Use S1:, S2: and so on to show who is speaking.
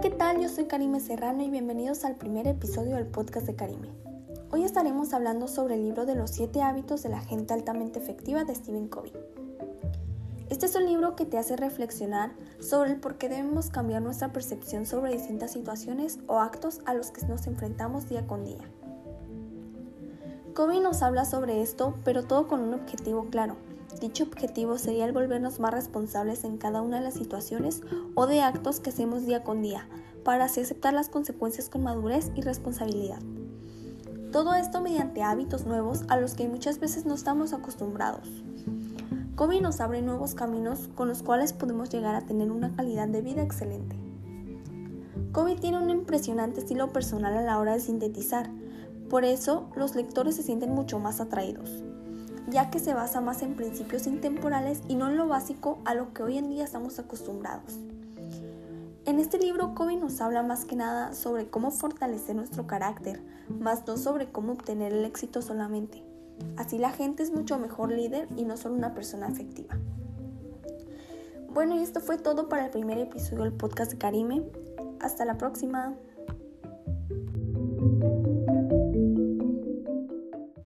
S1: ¿qué tal? Yo soy Karime Serrano y bienvenidos al primer episodio del podcast de Karime. Hoy estaremos hablando sobre el libro de los 7 hábitos de la gente altamente efectiva de Stephen Covey. Este es un libro que te hace reflexionar sobre el por qué debemos cambiar nuestra percepción sobre distintas situaciones o actos a los que nos enfrentamos día con día. Covey nos habla sobre esto, pero todo con un objetivo claro, Dicho objetivo sería el volvernos más responsables en cada una de las situaciones o de actos que hacemos día con día, para así aceptar las consecuencias con madurez y responsabilidad. Todo esto mediante hábitos nuevos a los que muchas veces no estamos acostumbrados. Kobe nos abre nuevos caminos con los cuales podemos llegar a tener una calidad de vida excelente. Kobe tiene un impresionante estilo personal a la hora de sintetizar, por eso los lectores se sienten mucho más atraídos ya que se basa más en principios intemporales y no en lo básico a lo que hoy en día estamos acostumbrados. En este libro Kobe nos habla más que nada sobre cómo fortalecer nuestro carácter, más no sobre cómo obtener el éxito solamente. Así la gente es mucho mejor líder y no solo una persona efectiva. Bueno, y esto fue todo para el primer episodio del podcast de Karime. Hasta la próxima.